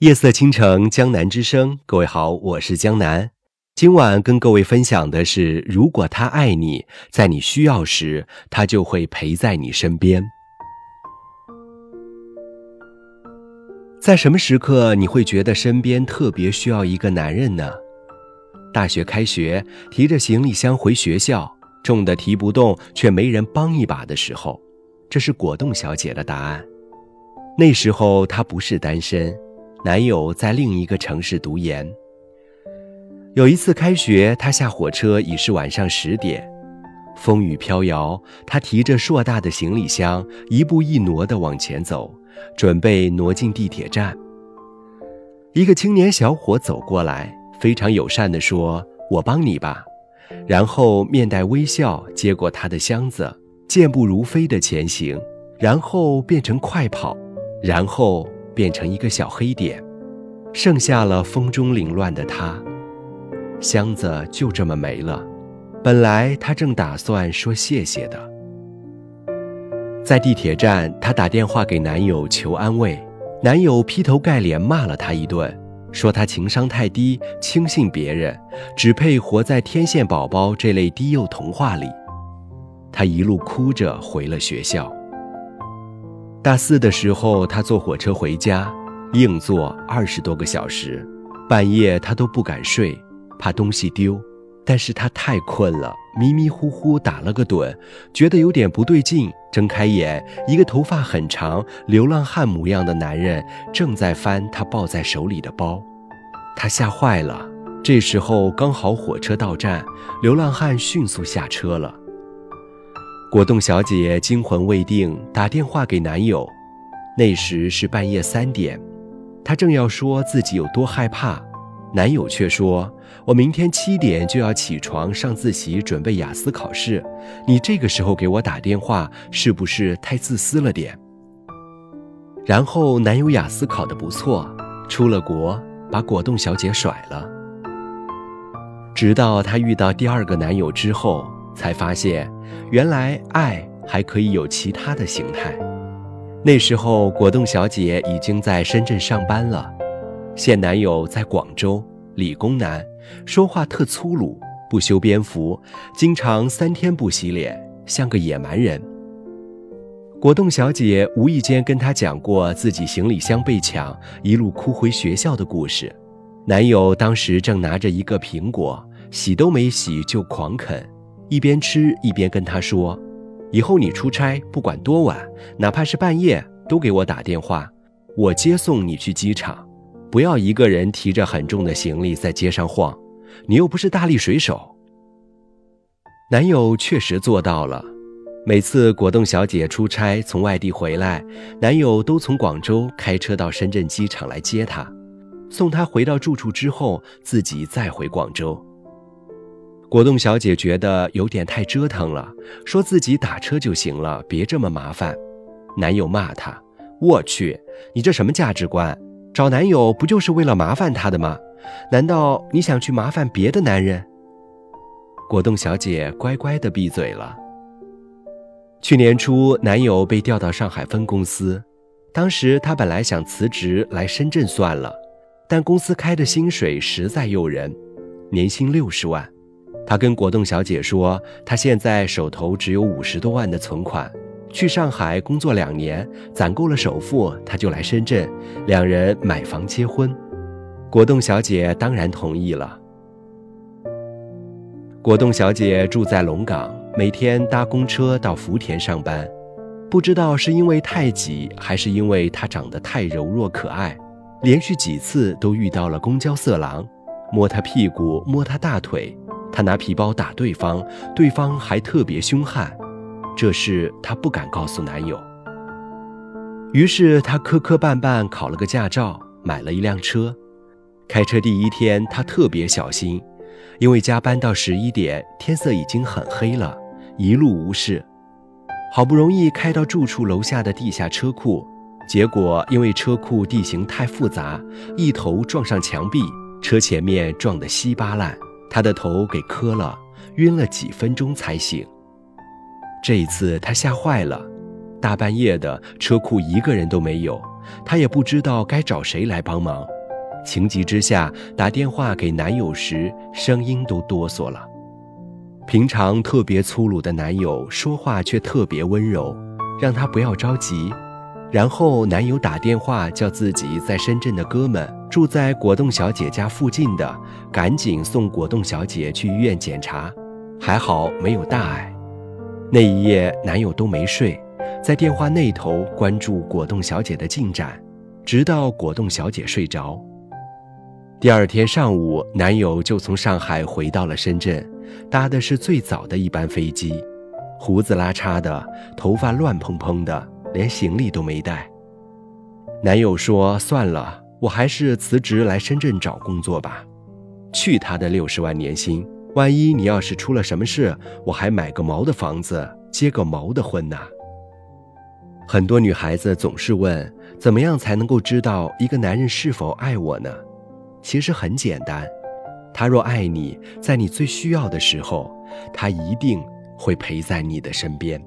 夜色倾城，江南之声。各位好，我是江南。今晚跟各位分享的是：如果他爱你，在你需要时，他就会陪在你身边。在什么时刻你会觉得身边特别需要一个男人呢？大学开学，提着行李箱回学校，重的提不动，却没人帮一把的时候，这是果冻小姐的答案。那时候她不是单身。男友在另一个城市读研。有一次开学，他下火车已是晚上十点，风雨飘摇，他提着硕大的行李箱，一步一挪地往前走，准备挪进地铁站。一个青年小伙走过来，非常友善地说：“我帮你吧。”然后面带微笑接过他的箱子，健步如飞地前行，然后变成快跑，然后。变成一个小黑点，剩下了风中凌乱的他，箱子就这么没了。本来他正打算说谢谢的，在地铁站，她打电话给男友求安慰，男友劈头盖脸骂了他一顿，说他情商太低，轻信别人，只配活在天线宝宝这类低幼童话里。他一路哭着回了学校。大四的时候，他坐火车回家，硬坐二十多个小时，半夜他都不敢睡，怕东西丢。但是他太困了，迷迷糊糊打了个盹，觉得有点不对劲，睁开眼，一个头发很长、流浪汉模样的男人正在翻他抱在手里的包，他吓坏了。这时候刚好火车到站，流浪汉迅速下车了。果冻小姐惊魂未定，打电话给男友。那时是半夜三点，她正要说自己有多害怕，男友却说：“我明天七点就要起床上自习，准备雅思考试。你这个时候给我打电话，是不是太自私了点？”然后男友雅思考得不错，出了国，把果冻小姐甩了。直到她遇到第二个男友之后。才发现，原来爱还可以有其他的形态。那时候，果冻小姐已经在深圳上班了，现男友在广州，理工男，说话特粗鲁，不修边幅，经常三天不洗脸，像个野蛮人。果冻小姐无意间跟他讲过自己行李箱被抢，一路哭回学校的故事。男友当时正拿着一个苹果，洗都没洗就狂啃。一边吃一边跟他说：“以后你出差不管多晚，哪怕是半夜，都给我打电话，我接送你去机场。不要一个人提着很重的行李在街上晃，你又不是大力水手。”男友确实做到了。每次果冻小姐出差从外地回来，男友都从广州开车到深圳机场来接她，送她回到住处之后，自己再回广州。果冻小姐觉得有点太折腾了，说自己打车就行了，别这么麻烦。男友骂她：“我去，你这什么价值观？找男友不就是为了麻烦他的吗？难道你想去麻烦别的男人？”果冻小姐乖乖的闭嘴了。去年初，男友被调到上海分公司，当时她本来想辞职来深圳算了，但公司开的薪水实在诱人，年薪六十万。他跟果冻小姐说，他现在手头只有五十多万的存款，去上海工作两年，攒够了首付，他就来深圳，两人买房结婚。果冻小姐当然同意了。果冻小姐住在龙岗，每天搭公车到福田上班，不知道是因为太挤，还是因为她长得太柔弱可爱，连续几次都遇到了公交色狼，摸她屁股，摸她大腿。她拿皮包打对方，对方还特别凶悍，这事她不敢告诉男友。于是她磕磕绊绊考了个驾照，买了一辆车。开车第一天，她特别小心，因为加班到十一点，天色已经很黑了，一路无事。好不容易开到住处楼下的地下车库，结果因为车库地形太复杂，一头撞上墙壁，车前面撞得稀巴烂。他的头给磕了，晕了几分钟才醒。这一次他吓坏了，大半夜的车库一个人都没有，她也不知道该找谁来帮忙。情急之下打电话给男友时，声音都哆嗦了。平常特别粗鲁的男友说话却特别温柔，让她不要着急。然后男友打电话叫自己在深圳的哥们住在果冻小姐家附近的，赶紧送果冻小姐去医院检查，还好没有大碍。那一夜男友都没睡，在电话那头关注果冻小姐的进展，直到果冻小姐睡着。第二天上午，男友就从上海回到了深圳，搭的是最早的一班飞机，胡子拉碴的，头发乱蓬蓬的，连行李都没带。男友说：“算了，我还是辞职来深圳找工作吧。去他的六十万年薪，万一你要是出了什么事，我还买个毛的房子，结个毛的婚呢。”很多女孩子总是问：怎么样才能够知道一个男人是否爱我呢？其实很简单，他若爱你，在你最需要的时候，他一定会陪在你的身边。